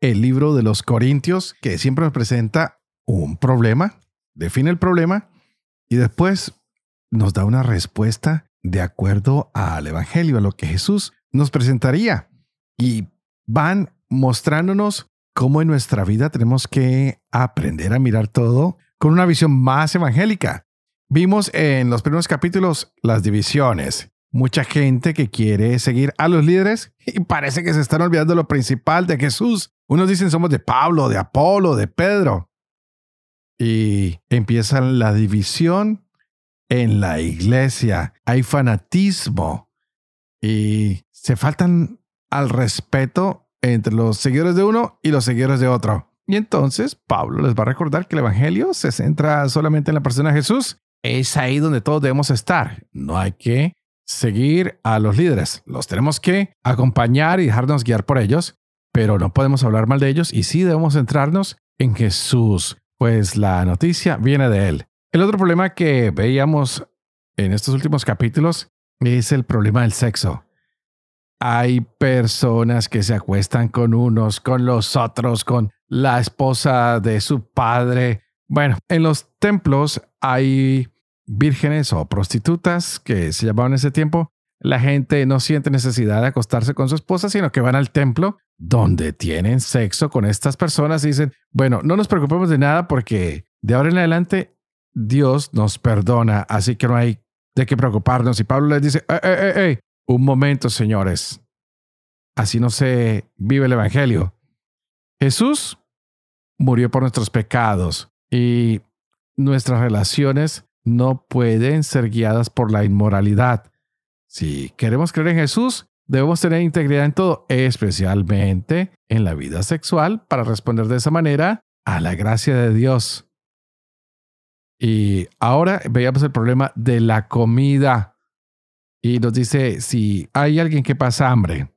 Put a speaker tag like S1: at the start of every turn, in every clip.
S1: El libro de los Corintios, que siempre nos presenta un problema, define el problema y después nos da una respuesta de acuerdo al Evangelio, a lo que Jesús nos presentaría. Y van mostrándonos cómo en nuestra vida tenemos que aprender a mirar todo con una visión más evangélica. Vimos en los primeros capítulos las divisiones, mucha gente que quiere seguir a los líderes y parece que se están olvidando lo principal de Jesús. Unos dicen somos de Pablo, de Apolo, de Pedro. Y empieza la división en la iglesia. Hay fanatismo y se faltan al respeto entre los seguidores de uno y los seguidores de otro. Y entonces Pablo les va a recordar que el Evangelio se centra solamente en la persona de Jesús. Es ahí donde todos debemos estar. No hay que seguir a los líderes. Los tenemos que acompañar y dejarnos guiar por ellos, pero no podemos hablar mal de ellos y sí debemos centrarnos en Jesús, pues la noticia viene de Él. El otro problema que veíamos en estos últimos capítulos es el problema del sexo. Hay personas que se acuestan con unos, con los otros, con la esposa de su padre. Bueno, en los templos hay vírgenes o prostitutas que se llamaban en ese tiempo, la gente no siente necesidad de acostarse con su esposa, sino que van al templo donde tienen sexo con estas personas y dicen, bueno, no nos preocupemos de nada porque de ahora en adelante Dios nos perdona, así que no hay de qué preocuparnos. Y Pablo les dice, ¡Eh, eh, eh, un momento, señores, así no se vive el Evangelio. Jesús murió por nuestros pecados y nuestras relaciones no pueden ser guiadas por la inmoralidad. Si queremos creer en Jesús, debemos tener integridad en todo, especialmente en la vida sexual, para responder de esa manera a la gracia de Dios. Y ahora veamos el problema de la comida. Y nos dice, si hay alguien que pasa hambre,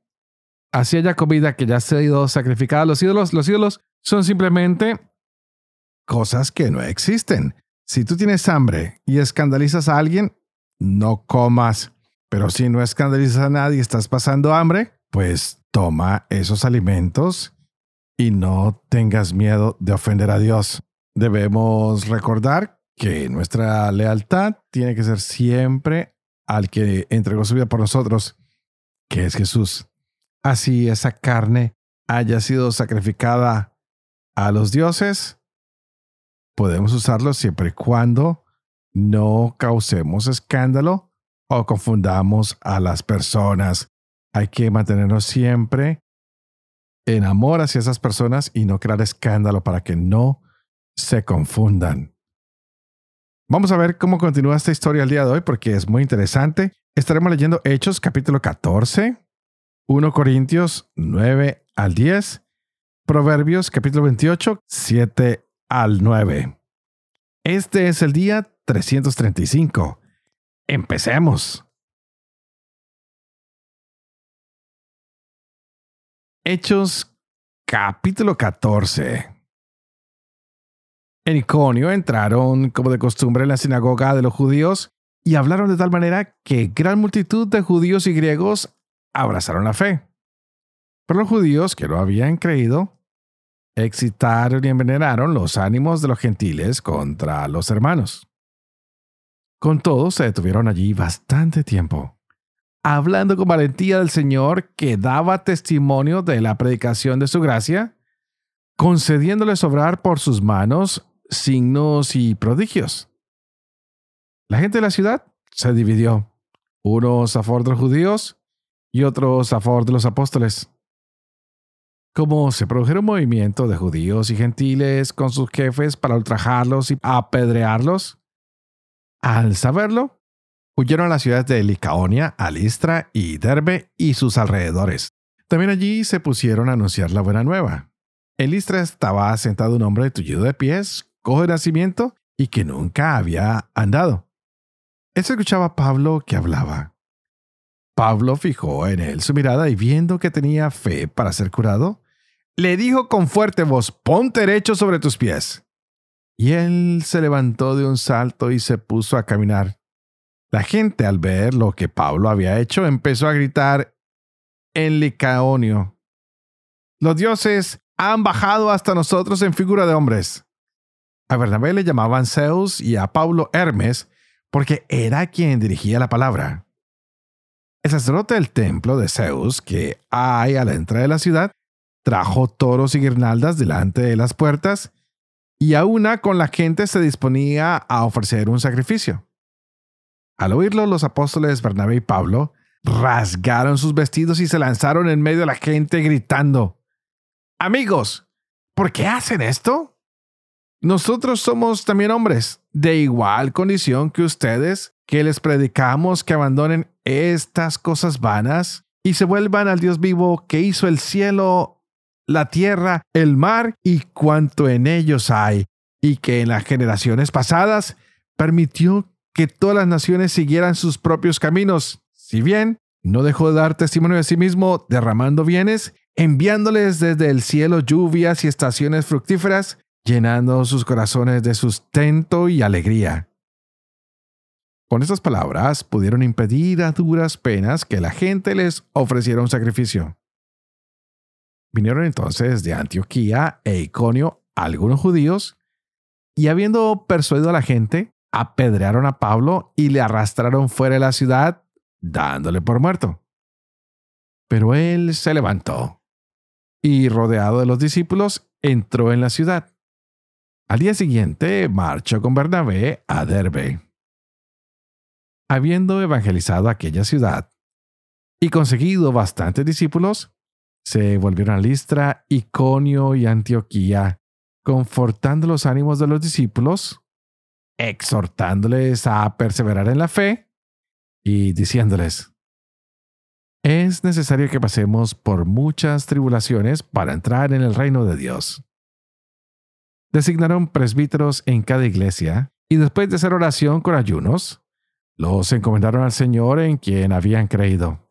S1: así haya comida que ya ha ido sacrificada a los ídolos, los ídolos son simplemente cosas que no existen. Si tú tienes hambre y escandalizas a alguien, no comas. Pero si no escandalizas a nadie y estás pasando hambre, pues toma esos alimentos y no tengas miedo de ofender a Dios. Debemos recordar que nuestra lealtad tiene que ser siempre al que entregó su vida por nosotros, que es Jesús. Así esa carne haya sido sacrificada a los dioses, podemos usarlo siempre y cuando no causemos escándalo o confundamos a las personas. Hay que mantenernos siempre en amor hacia esas personas y no crear escándalo para que no se confundan. Vamos a ver cómo continúa esta historia el día de hoy porque es muy interesante. Estaremos leyendo Hechos capítulo 14, 1 Corintios 9 al 10, Proverbios capítulo 28, 7 al 9. Este es el día 335. Empecemos. Hechos capítulo 14. En Iconio entraron como de costumbre en la sinagoga de los judíos y hablaron de tal manera que gran multitud de judíos y griegos abrazaron la fe. Pero los judíos que no habían creído excitaron y envenenaron los ánimos de los gentiles contra los hermanos. Con todo, se detuvieron allí bastante tiempo, hablando con valentía del Señor que daba testimonio de la predicación de su gracia, concediéndoles obrar por sus manos signos y prodigios. La gente de la ciudad se dividió, unos a favor de los judíos y otros a favor de los apóstoles. Como se produjeron movimientos de judíos y gentiles con sus jefes para ultrajarlos y apedrearlos, al saberlo, huyeron a las ciudades de Licaonia, Alistra y Derbe y sus alrededores. También allí se pusieron a anunciar la buena nueva. En Listra estaba sentado un hombre tullido de pies, cojo de nacimiento y que nunca había andado. Él escuchaba a Pablo que hablaba. Pablo fijó en él su mirada y viendo que tenía fe para ser curado, le dijo con fuerte voz, ponte derecho sobre tus pies. Y él se levantó de un salto y se puso a caminar. La gente al ver lo que Pablo había hecho empezó a gritar en Licaonio. Los dioses han bajado hasta nosotros en figura de hombres. A Bernabé le llamaban Zeus y a Pablo Hermes porque era quien dirigía la palabra. El sacerdote del templo de Zeus, que hay a la entrada de la ciudad, trajo toros y guirnaldas delante de las puertas, y a una con la gente se disponía a ofrecer un sacrificio. Al oírlo, los apóstoles Bernabé y Pablo rasgaron sus vestidos y se lanzaron en medio de la gente gritando, Amigos, ¿por qué hacen esto? Nosotros somos también hombres, de igual condición que ustedes, que les predicamos que abandonen estas cosas vanas y se vuelvan al Dios vivo que hizo el cielo la tierra, el mar y cuanto en ellos hay, y que en las generaciones pasadas permitió que todas las naciones siguieran sus propios caminos, si bien no dejó de dar testimonio de sí mismo derramando bienes, enviándoles desde el cielo lluvias y estaciones fructíferas, llenando sus corazones de sustento y alegría. Con estas palabras pudieron impedir a duras penas que la gente les ofreciera un sacrificio. Vinieron entonces de Antioquía e Iconio algunos judíos, y habiendo persuadido a la gente, apedrearon a Pablo y le arrastraron fuera de la ciudad, dándole por muerto. Pero él se levantó y, rodeado de los discípulos, entró en la ciudad. Al día siguiente marchó con Bernabé a Derbe. Habiendo evangelizado aquella ciudad y conseguido bastantes discípulos, se volvieron a Listra, Iconio y Antioquía, confortando los ánimos de los discípulos, exhortándoles a perseverar en la fe y diciéndoles, es necesario que pasemos por muchas tribulaciones para entrar en el reino de Dios. Designaron presbíteros en cada iglesia y después de hacer oración con ayunos, los encomendaron al Señor en quien habían creído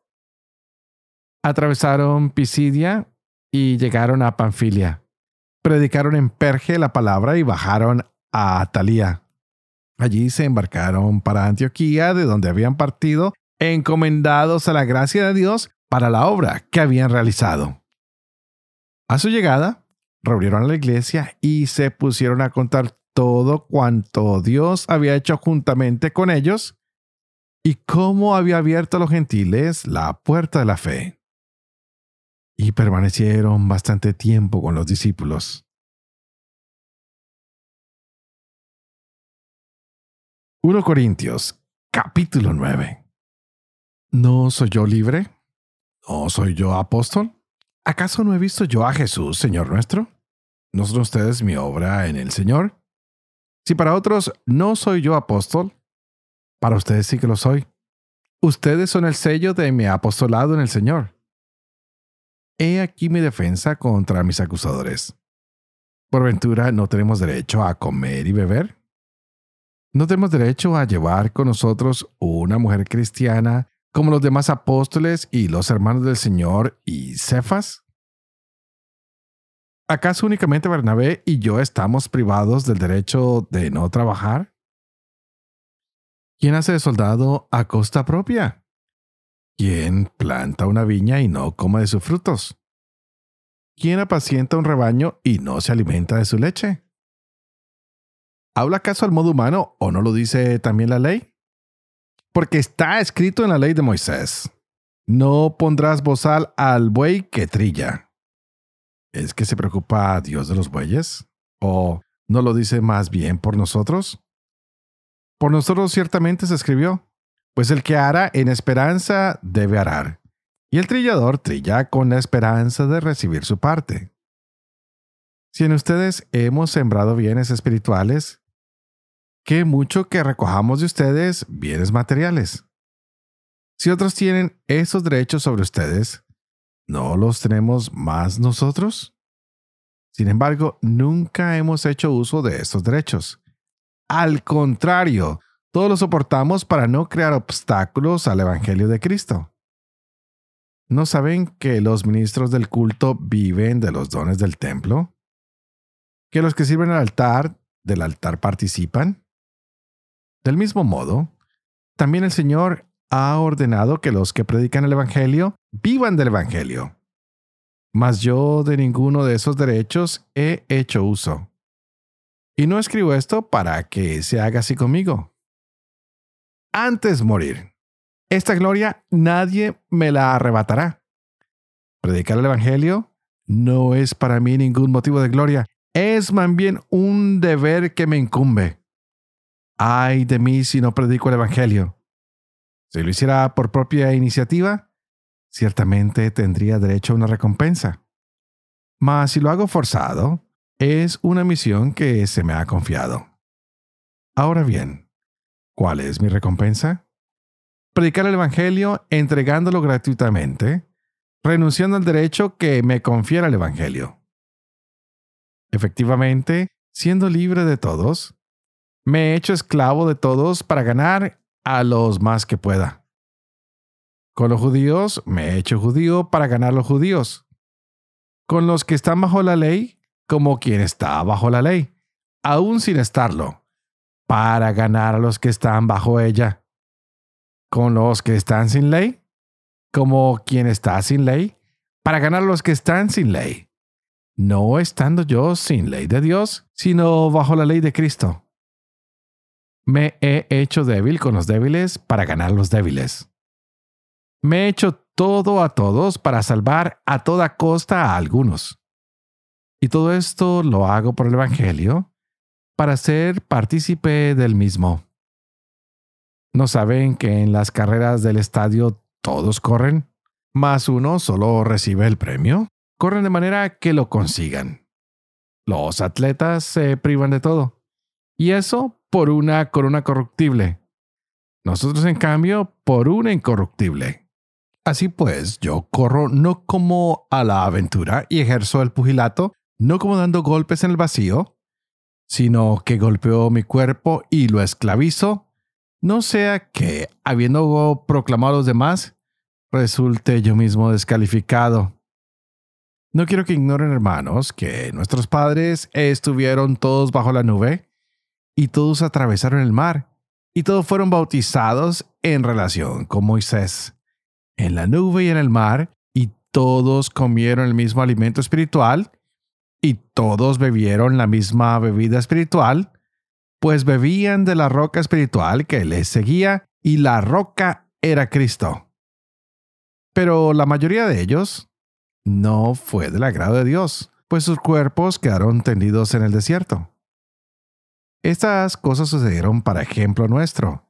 S1: atravesaron Pisidia y llegaron a Panfilia. Predicaron en Perge la palabra y bajaron a Atalía. Allí se embarcaron para Antioquía, de donde habían partido, encomendados a la gracia de Dios para la obra que habían realizado. A su llegada, reunieron a la iglesia y se pusieron a contar todo cuanto Dios había hecho juntamente con ellos y cómo había abierto a los gentiles la puerta de la fe y permanecieron bastante tiempo con los discípulos. 1 Corintios, capítulo 9. ¿No soy yo libre? ¿No soy yo apóstol? ¿Acaso no he visto yo a Jesús, Señor nuestro? ¿No son ustedes mi obra en el Señor? Si para otros no soy yo apóstol, para ustedes sí que lo soy. Ustedes son el sello de mi apostolado en el Señor. He aquí mi defensa contra mis acusadores. ¿Por ventura no tenemos derecho a comer y beber? ¿No tenemos derecho a llevar con nosotros una mujer cristiana como los demás apóstoles y los hermanos del Señor y Cefas? ¿Acaso únicamente Bernabé y yo estamos privados del derecho de no trabajar? ¿Quién hace de soldado a costa propia? ¿Quién planta una viña y no come de sus frutos? ¿Quién apacienta un rebaño y no se alimenta de su leche? ¿Habla acaso al modo humano o no lo dice también la ley? Porque está escrito en la ley de Moisés, no pondrás bozal al buey que trilla. ¿Es que se preocupa a Dios de los bueyes? ¿O no lo dice más bien por nosotros? Por nosotros ciertamente se escribió, pues el que ara en esperanza debe arar, y el trillador trilla con la esperanza de recibir su parte. Si en ustedes hemos sembrado bienes espirituales, qué mucho que recojamos de ustedes bienes materiales. Si otros tienen esos derechos sobre ustedes, ¿no los tenemos más nosotros? Sin embargo, nunca hemos hecho uso de estos derechos. Al contrario, todos los soportamos para no crear obstáculos al Evangelio de Cristo. ¿No saben que los ministros del culto viven de los dones del templo? ¿Que los que sirven al altar del altar participan? Del mismo modo, también el Señor ha ordenado que los que predican el Evangelio vivan del Evangelio. Mas yo de ninguno de esos derechos he hecho uso. Y no escribo esto para que se haga así conmigo. Antes morir. Esta gloria nadie me la arrebatará. Predicar el Evangelio no es para mí ningún motivo de gloria, es más bien un deber que me incumbe. Ay de mí si no predico el Evangelio. Si lo hiciera por propia iniciativa, ciertamente tendría derecho a una recompensa. Mas si lo hago forzado, es una misión que se me ha confiado. Ahora bien, ¿cuál es mi recompensa? Predicar el Evangelio entregándolo gratuitamente, renunciando al derecho que me confiera el Evangelio. Efectivamente, siendo libre de todos, me he hecho esclavo de todos para ganar a los más que pueda. Con los judíos me he hecho judío para ganar a los judíos. Con los que están bajo la ley como quien está bajo la ley, aún sin estarlo, para ganar a los que están bajo ella. Con los que están sin ley, como quien está sin ley, para ganar a los que están sin ley. No estando yo sin ley de Dios, sino bajo la ley de Cristo. Me he hecho débil con los débiles para ganar a los débiles. Me he hecho todo a todos para salvar a toda costa a algunos. Y todo esto lo hago por el Evangelio, para ser partícipe del mismo. ¿No saben que en las carreras del estadio todos corren? Más uno solo recibe el premio. Corren de manera que lo consigan. Los atletas se privan de todo. Y eso por una corona corruptible. Nosotros, en cambio, por una incorruptible. Así pues, yo corro no como a la aventura y ejerzo el pugilato no como dando golpes en el vacío, sino que golpeó mi cuerpo y lo esclavizo, no sea que, habiendo proclamado a los demás, resulte yo mismo descalificado. No quiero que ignoren, hermanos, que nuestros padres estuvieron todos bajo la nube y todos atravesaron el mar y todos fueron bautizados en relación con Moisés, en la nube y en el mar, y todos comieron el mismo alimento espiritual y todos bebieron la misma bebida espiritual, pues bebían de la roca espiritual que les seguía, y la roca era Cristo. Pero la mayoría de ellos no fue del agrado de Dios, pues sus cuerpos quedaron tendidos en el desierto. Estas cosas sucedieron para ejemplo nuestro,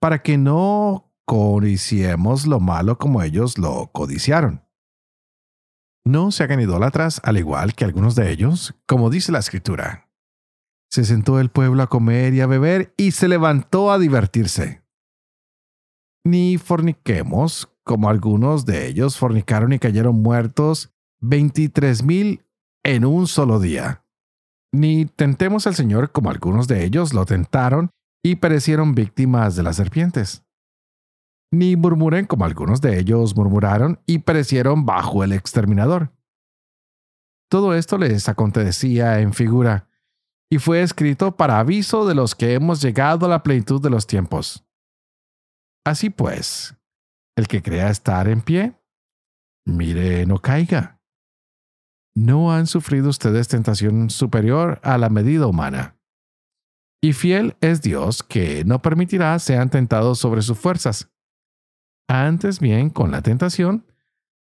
S1: para que no codiciemos lo malo como ellos lo codiciaron. No se hagan idólatras al igual que algunos de ellos, como dice la escritura. Se sentó el pueblo a comer y a beber y se levantó a divertirse. Ni forniquemos, como algunos de ellos fornicaron y cayeron muertos veintitrés mil en un solo día. Ni tentemos al Señor como algunos de ellos lo tentaron y perecieron víctimas de las serpientes ni murmuren como algunos de ellos murmuraron y perecieron bajo el exterminador. Todo esto les acontecía en figura, y fue escrito para aviso de los que hemos llegado a la plenitud de los tiempos. Así pues, el que crea estar en pie, mire no caiga. No han sufrido ustedes tentación superior a la medida humana. Y fiel es Dios que no permitirá sean tentados sobre sus fuerzas antes bien, con la tentación,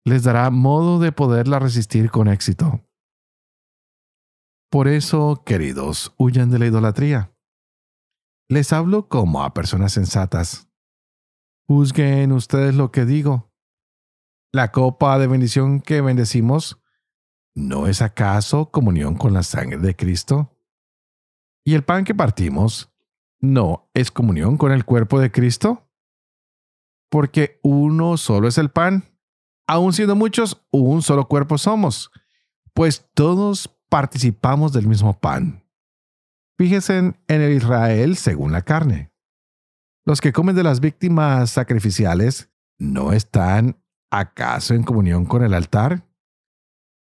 S1: les dará modo de poderla resistir con éxito. Por eso, queridos, huyan de la idolatría. Les hablo como a personas sensatas. Juzguen ustedes lo que digo. La copa de bendición que bendecimos, ¿no es acaso comunión con la sangre de Cristo? ¿Y el pan que partimos, no es comunión con el cuerpo de Cristo? Porque uno solo es el pan. Aun siendo muchos, un solo cuerpo somos, pues todos participamos del mismo pan. Fíjense en el Israel según la carne. Los que comen de las víctimas sacrificiales no están acaso en comunión con el altar?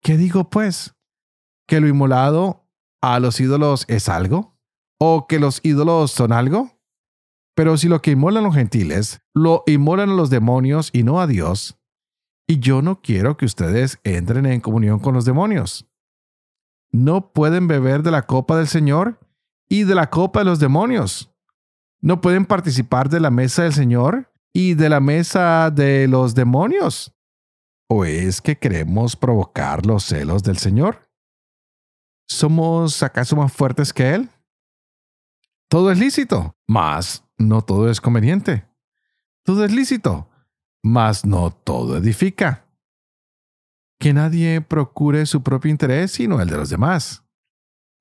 S1: ¿Qué digo pues? ¿Que lo inmolado a los ídolos es algo? ¿O que los ídolos son algo? Pero si lo que inmolan los gentiles lo inmolan a los demonios y no a Dios, y yo no quiero que ustedes entren en comunión con los demonios. No pueden beber de la copa del Señor y de la copa de los demonios. No pueden participar de la mesa del Señor y de la mesa de los demonios. ¿O es que queremos provocar los celos del Señor? ¿Somos acaso más fuertes que Él? Todo es lícito, mas no todo es conveniente. Todo es lícito, mas no todo edifica. Que nadie procure su propio interés sino el de los demás.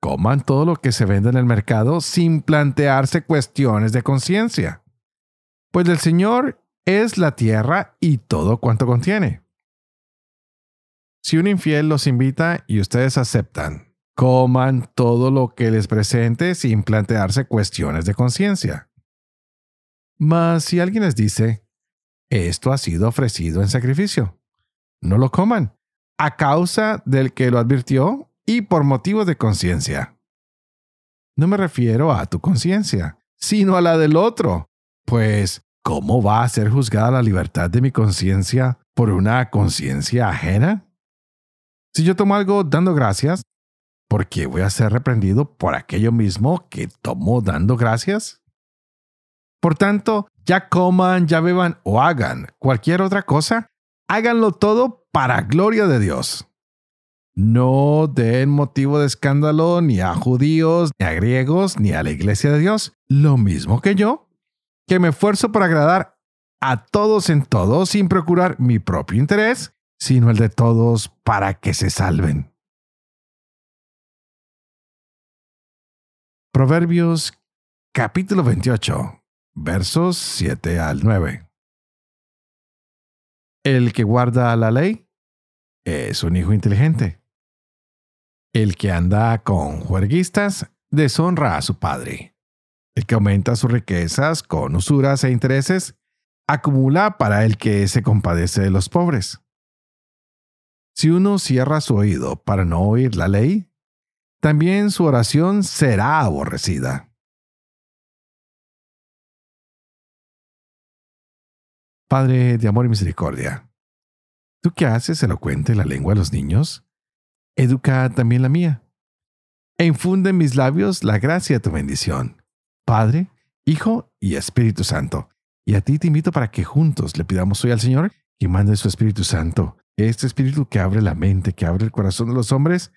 S1: Coman todo lo que se vende en el mercado sin plantearse cuestiones de conciencia. Pues del Señor es la tierra y todo cuanto contiene. Si un infiel los invita y ustedes aceptan, coman todo lo que les presente sin plantearse cuestiones de conciencia. Mas si alguien les dice, esto ha sido ofrecido en sacrificio, no lo coman, a causa del que lo advirtió y por motivo de conciencia. No me refiero a tu conciencia, sino a la del otro, pues ¿cómo va a ser juzgada la libertad de mi conciencia por una conciencia ajena? Si yo tomo algo dando gracias, ¿por qué voy a ser reprendido por aquello mismo que tomo dando gracias? Por tanto, ya coman, ya beban o hagan cualquier otra cosa, háganlo todo para gloria de Dios. No den motivo de escándalo ni a judíos, ni a griegos, ni a la iglesia de Dios, lo mismo que yo, que me esfuerzo por agradar a todos en todo sin procurar mi propio interés, sino el de todos para que se salven. Proverbios capítulo 28, versos 7 al 9. El que guarda la ley es un hijo inteligente. El que anda con juerguistas deshonra a su padre. El que aumenta sus riquezas con usuras e intereses acumula para el que se compadece de los pobres. Si uno cierra su oído para no oír la ley, también su oración será aborrecida. Padre de amor y misericordia, tú que haces elocuente la lengua de los niños, educa también la mía, e infunde en mis labios la gracia de tu bendición, Padre, Hijo y Espíritu Santo. Y a ti te invito para que juntos le pidamos hoy al Señor que mande su Espíritu Santo este espíritu que abre la mente, que abre el corazón de los hombres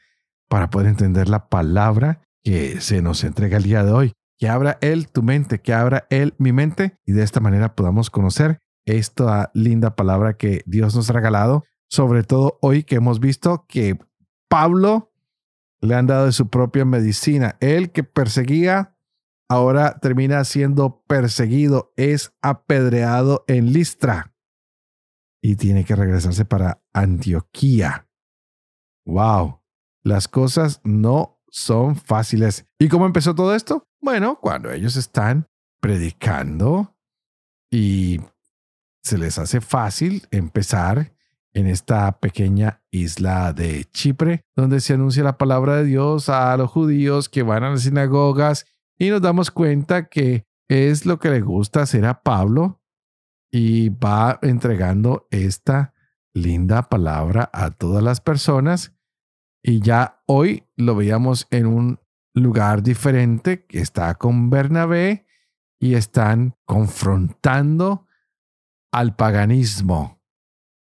S1: para poder entender la palabra que se nos entrega el día de hoy. Que abra Él tu mente, que abra Él mi mente y de esta manera podamos conocer esta linda palabra que Dios nos ha regalado, sobre todo hoy que hemos visto que Pablo le han dado de su propia medicina. Él que perseguía, ahora termina siendo perseguido, es apedreado en Listra y tiene que regresarse para Antioquía. ¡Wow! Las cosas no son fáciles. ¿Y cómo empezó todo esto? Bueno, cuando ellos están predicando y se les hace fácil empezar en esta pequeña isla de Chipre, donde se anuncia la palabra de Dios a los judíos que van a las sinagogas y nos damos cuenta que es lo que le gusta hacer a Pablo y va entregando esta linda palabra a todas las personas. Y ya hoy lo veíamos en un lugar diferente que está con Bernabé y están confrontando al paganismo.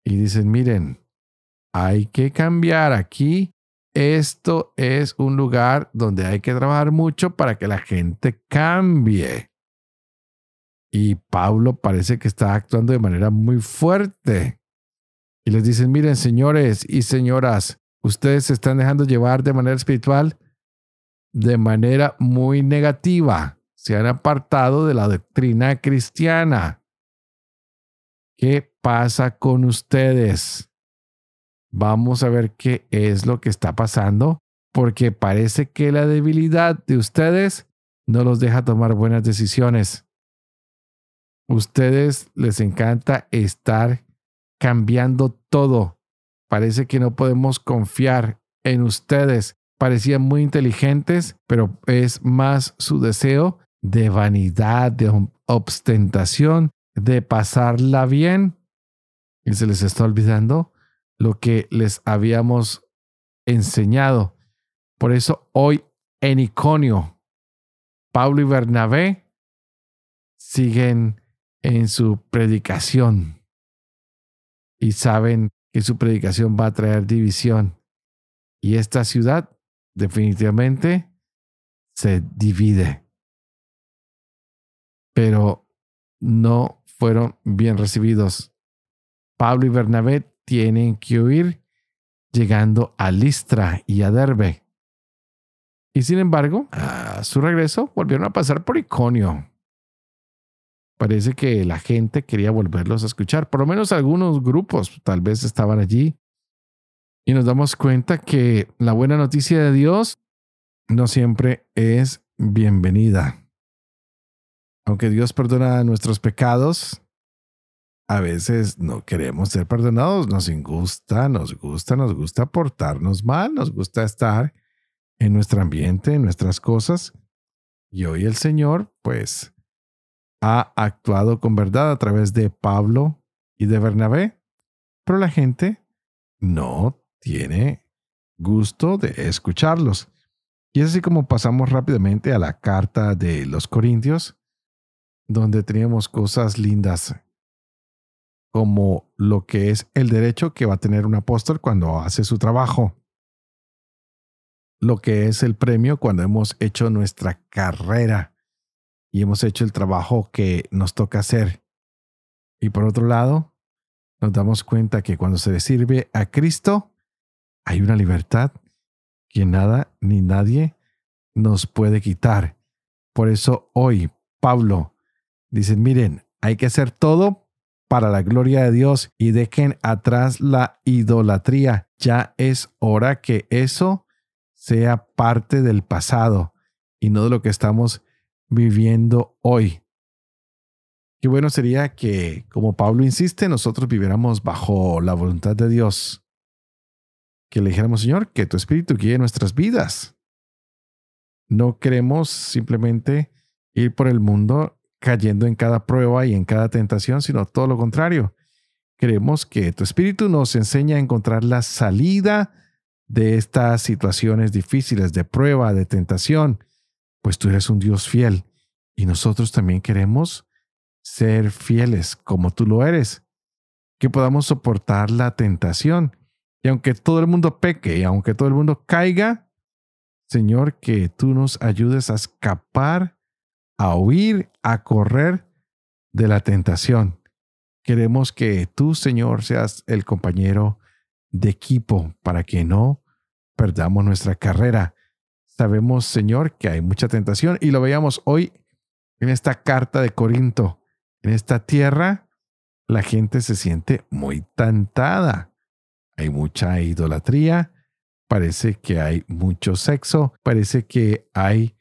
S1: Y dicen, miren, hay que cambiar aquí. Esto es un lugar donde hay que trabajar mucho para que la gente cambie. Y Pablo parece que está actuando de manera muy fuerte. Y les dicen, miren, señores y señoras, ustedes se están dejando llevar de manera espiritual de manera muy negativa. Se han apartado de la doctrina cristiana. ¿Qué pasa con ustedes? Vamos a ver qué es lo que está pasando porque parece que la debilidad de ustedes no los deja tomar buenas decisiones. Ustedes les encanta estar cambiando todo. Parece que no podemos confiar en ustedes. Parecían muy inteligentes, pero es más su deseo de vanidad, de ostentación, de pasarla bien. Y se les está olvidando lo que les habíamos enseñado. Por eso hoy en Iconio, Pablo y Bernabé siguen en su predicación y saben que su predicación va a traer división. Y esta ciudad definitivamente se divide. Pero no fueron bien recibidos. Pablo y Bernabé tienen que huir llegando a Listra y a Derbe. Y sin embargo, a su regreso volvieron a pasar por Iconio. Parece que la gente quería volverlos a escuchar, por lo menos algunos grupos tal vez estaban allí. Y nos damos cuenta que la buena noticia de Dios no siempre es bienvenida. Aunque Dios perdona nuestros pecados, a veces no queremos ser perdonados, nos gusta, nos gusta, nos gusta portarnos mal, nos gusta estar en nuestro ambiente, en nuestras cosas. Y hoy el Señor, pues, ha actuado con verdad a través de Pablo y de Bernabé, pero la gente no tiene gusto de escucharlos. Y es así como pasamos rápidamente a la carta de los Corintios, donde teníamos cosas lindas como lo que es el derecho que va a tener un apóstol cuando hace su trabajo, lo que es el premio cuando hemos hecho nuestra carrera y hemos hecho el trabajo que nos toca hacer. Y por otro lado, nos damos cuenta que cuando se le sirve a Cristo, hay una libertad que nada ni nadie nos puede quitar. Por eso hoy Pablo dice, miren, hay que hacer todo para la gloria de Dios y dejen atrás la idolatría. Ya es hora que eso sea parte del pasado y no de lo que estamos viviendo hoy. Qué bueno sería que, como Pablo insiste, nosotros viviéramos bajo la voluntad de Dios. Que le dijéramos, Señor, que tu Espíritu guíe nuestras vidas. No queremos simplemente ir por el mundo cayendo en cada prueba y en cada tentación, sino todo lo contrario. Queremos que tu Espíritu nos enseñe a encontrar la salida de estas situaciones difíciles de prueba, de tentación, pues tú eres un Dios fiel y nosotros también queremos ser fieles como tú lo eres, que podamos soportar la tentación. Y aunque todo el mundo peque y aunque todo el mundo caiga, Señor, que tú nos ayudes a escapar a huir, a correr de la tentación. Queremos que tú, Señor, seas el compañero de equipo para que no perdamos nuestra carrera. Sabemos, Señor, que hay mucha tentación y lo veíamos hoy en esta carta de Corinto. En esta tierra, la gente se siente muy tentada. Hay mucha idolatría, parece que hay mucho sexo, parece que hay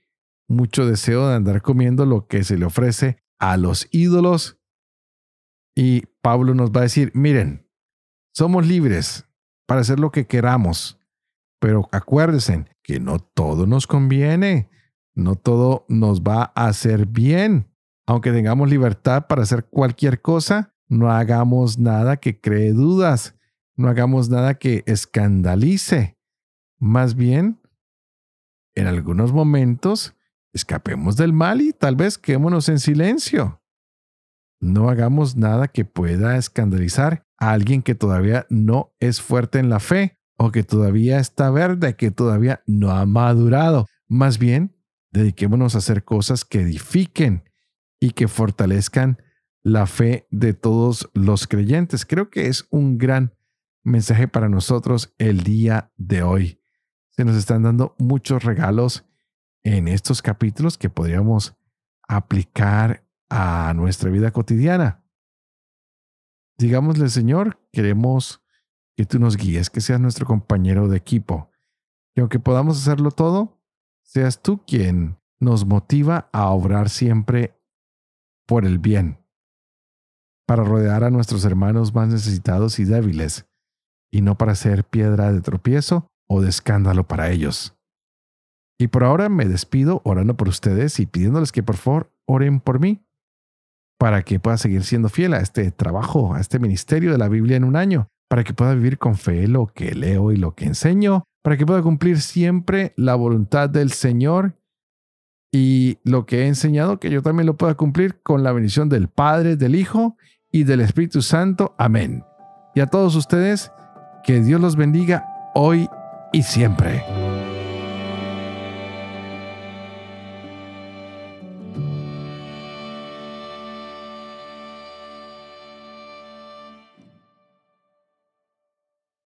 S1: mucho deseo de andar comiendo lo que se le ofrece a los ídolos. Y Pablo nos va a decir, miren, somos libres para hacer lo que queramos, pero acuérdense que no todo nos conviene, no todo nos va a hacer bien. Aunque tengamos libertad para hacer cualquier cosa, no hagamos nada que cree dudas, no hagamos nada que escandalice. Más bien, en algunos momentos, Escapemos del mal y tal vez quedémonos en silencio. No hagamos nada que pueda escandalizar a alguien que todavía no es fuerte en la fe o que todavía está verde, que todavía no ha madurado. Más bien, dediquémonos a hacer cosas que edifiquen y que fortalezcan la fe de todos los creyentes. Creo que es un gran mensaje para nosotros el día de hoy. Se nos están dando muchos regalos en estos capítulos que podríamos aplicar a nuestra vida cotidiana. Digámosle, Señor, queremos que tú nos guíes, que seas nuestro compañero de equipo, que que aunque podamos hacerlo todo, seas tú quien nos motiva a obrar siempre por el bien, para rodear a nuestros hermanos más necesitados y débiles, y no para ser piedra de tropiezo o de escándalo para ellos. Y por ahora me despido orando por ustedes y pidiéndoles que por favor oren por mí, para que pueda seguir siendo fiel a este trabajo, a este ministerio de la Biblia en un año, para que pueda vivir con fe lo que leo y lo que enseño, para que pueda cumplir siempre la voluntad del Señor y lo que he enseñado, que yo también lo pueda cumplir con la bendición del Padre, del Hijo y del Espíritu Santo. Amén. Y a todos ustedes, que Dios los bendiga hoy y siempre.